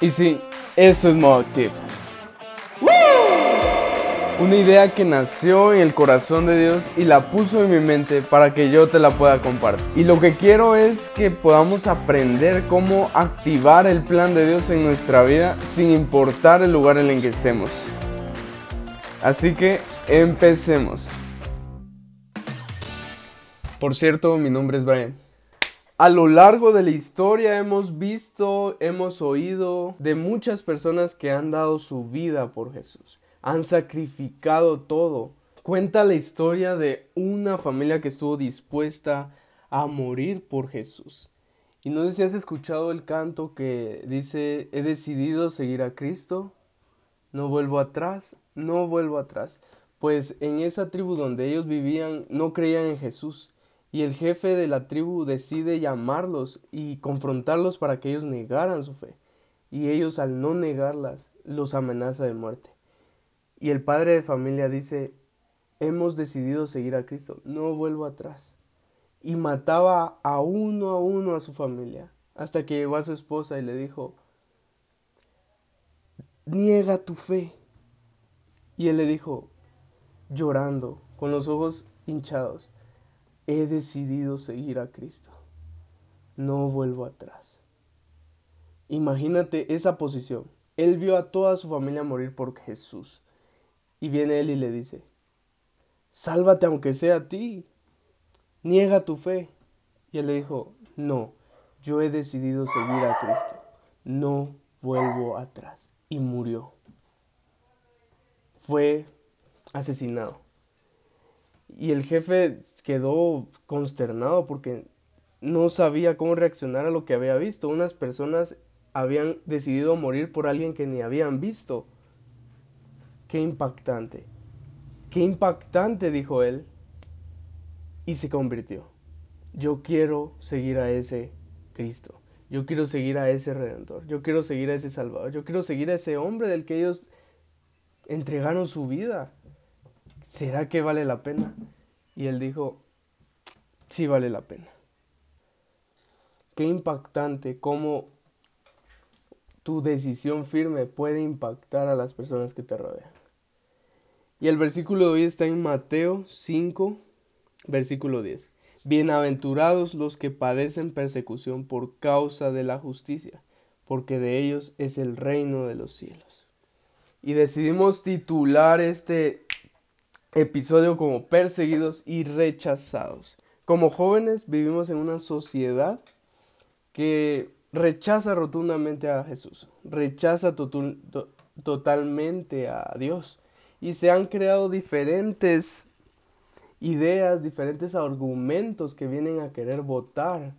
Y sí, eso es modo activo. Una idea que nació en el corazón de Dios y la puso en mi mente para que yo te la pueda compartir. Y lo que quiero es que podamos aprender cómo activar el plan de Dios en nuestra vida sin importar el lugar en el que estemos. Así que empecemos. Por cierto, mi nombre es Brian. A lo largo de la historia hemos visto, hemos oído de muchas personas que han dado su vida por Jesús han sacrificado todo. Cuenta la historia de una familia que estuvo dispuesta a morir por Jesús. Y no sé si has escuchado el canto que dice, he decidido seguir a Cristo, no vuelvo atrás, no vuelvo atrás. Pues en esa tribu donde ellos vivían no creían en Jesús. Y el jefe de la tribu decide llamarlos y confrontarlos para que ellos negaran su fe. Y ellos al no negarlas los amenaza de muerte. Y el padre de familia dice, hemos decidido seguir a Cristo, no vuelvo atrás. Y mataba a uno a uno a su familia, hasta que llegó a su esposa y le dijo, niega tu fe. Y él le dijo, llorando, con los ojos hinchados, he decidido seguir a Cristo, no vuelvo atrás. Imagínate esa posición. Él vio a toda su familia morir por Jesús y viene él y le dice, sálvate aunque sea a ti, niega tu fe. Y él le dijo, no, yo he decidido seguir a Cristo, no vuelvo atrás. Y murió. Fue asesinado. Y el jefe quedó consternado porque no sabía cómo reaccionar a lo que había visto. Unas personas habían decidido morir por alguien que ni habían visto. Qué impactante. Qué impactante, dijo él. Y se convirtió. Yo quiero seguir a ese Cristo. Yo quiero seguir a ese Redentor. Yo quiero seguir a ese Salvador. Yo quiero seguir a ese hombre del que ellos entregaron su vida. ¿Será que vale la pena? Y él dijo, sí vale la pena. Qué impactante cómo tu decisión firme puede impactar a las personas que te rodean. Y el versículo de hoy está en Mateo 5, versículo 10. Bienaventurados los que padecen persecución por causa de la justicia, porque de ellos es el reino de los cielos. Y decidimos titular este episodio como perseguidos y rechazados. Como jóvenes vivimos en una sociedad que rechaza rotundamente a Jesús, rechaza totalmente a Dios y se han creado diferentes ideas, diferentes argumentos que vienen a querer votar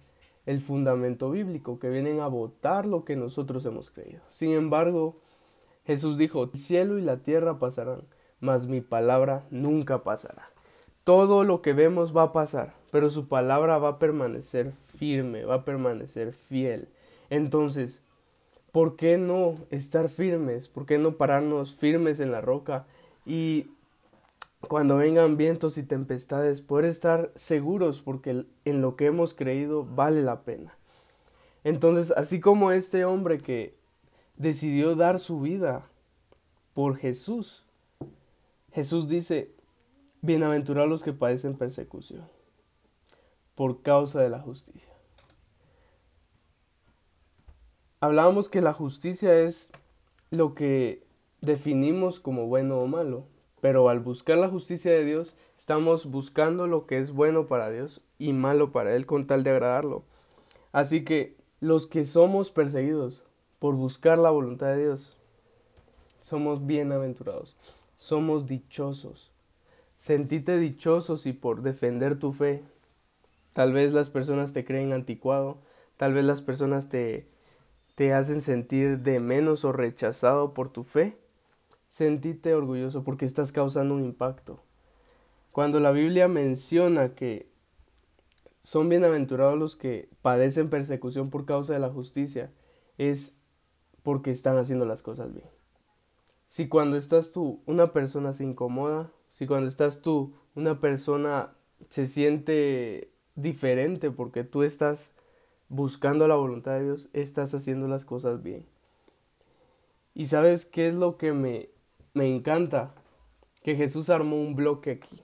el fundamento bíblico, que vienen a votar lo que nosotros hemos creído. Sin embargo, Jesús dijo, el cielo y la tierra pasarán, mas mi palabra nunca pasará. Todo lo que vemos va a pasar, pero su palabra va a permanecer firme, va a permanecer fiel. Entonces, ¿por qué no estar firmes? ¿Por qué no pararnos firmes en la roca y cuando vengan vientos y tempestades, poder estar seguros porque en lo que hemos creído vale la pena. Entonces, así como este hombre que decidió dar su vida por Jesús, Jesús dice, bienaventurados los que padecen persecución por causa de la justicia. Hablábamos que la justicia es lo que definimos como bueno o malo, pero al buscar la justicia de Dios, estamos buscando lo que es bueno para Dios y malo para Él con tal de agradarlo. Así que los que somos perseguidos por buscar la voluntad de Dios, somos bienaventurados, somos dichosos. Sentite dichoso si por defender tu fe, tal vez las personas te creen anticuado, tal vez las personas te, te hacen sentir de menos o rechazado por tu fe Sentite orgulloso porque estás causando un impacto. Cuando la Biblia menciona que son bienaventurados los que padecen persecución por causa de la justicia, es porque están haciendo las cosas bien. Si cuando estás tú, una persona se incomoda, si cuando estás tú, una persona se siente diferente porque tú estás buscando la voluntad de Dios, estás haciendo las cosas bien. Y sabes qué es lo que me, me encanta? Que Jesús armó un bloque aquí.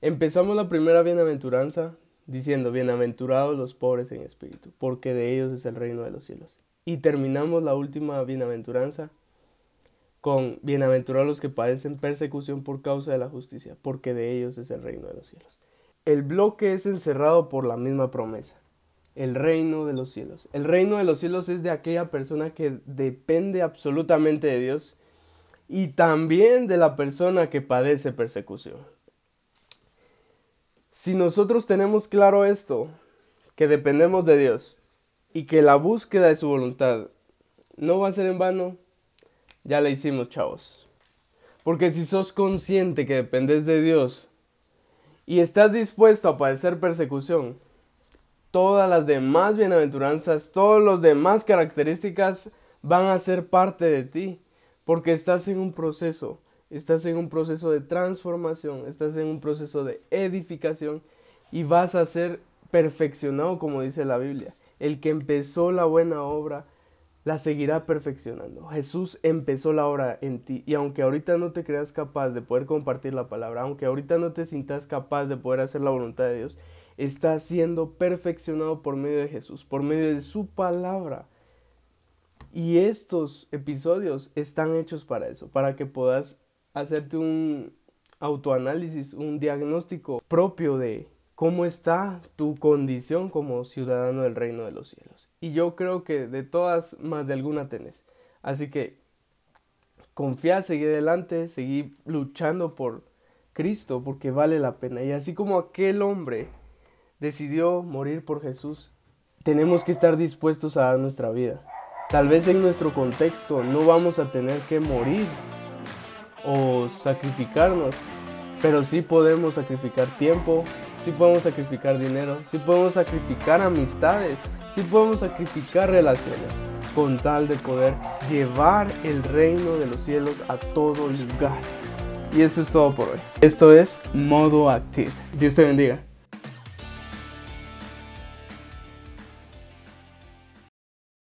Empezamos la primera bienaventuranza diciendo, bienaventurados los pobres en espíritu, porque de ellos es el reino de los cielos. Y terminamos la última bienaventuranza con bienaventurados los que padecen persecución por causa de la justicia, porque de ellos es el reino de los cielos. El bloque es encerrado por la misma promesa, el reino de los cielos. El reino de los cielos es de aquella persona que depende absolutamente de Dios y también de la persona que padece persecución. Si nosotros tenemos claro esto, que dependemos de Dios y que la búsqueda de su voluntad no va a ser en vano, ya la hicimos, chavos. Porque si sos consciente que dependes de Dios y estás dispuesto a padecer persecución, todas las demás bienaventuranzas, todas las demás características van a ser parte de ti, porque estás en un proceso, estás en un proceso de transformación, estás en un proceso de edificación y vas a ser perfeccionado como dice la Biblia. El que empezó la buena obra la seguirá perfeccionando. Jesús empezó la obra en ti y aunque ahorita no te creas capaz de poder compartir la palabra, aunque ahorita no te sientas capaz de poder hacer la voluntad de Dios, está siendo perfeccionado por medio de Jesús, por medio de su palabra. Y estos episodios están hechos para eso, para que puedas hacerte un autoanálisis, un diagnóstico propio de cómo está tu condición como ciudadano del reino de los cielos. Y yo creo que de todas, más de alguna tenés. Así que confía, seguí adelante, seguí luchando por Cristo porque vale la pena. Y así como aquel hombre decidió morir por Jesús, tenemos que estar dispuestos a dar nuestra vida. Tal vez en nuestro contexto no vamos a tener que morir o sacrificarnos, pero sí podemos sacrificar tiempo, sí podemos sacrificar dinero, sí podemos sacrificar amistades, sí podemos sacrificar relaciones con tal de poder llevar el reino de los cielos a todo lugar. Y eso es todo por hoy. Esto es Modo Active. Dios te bendiga.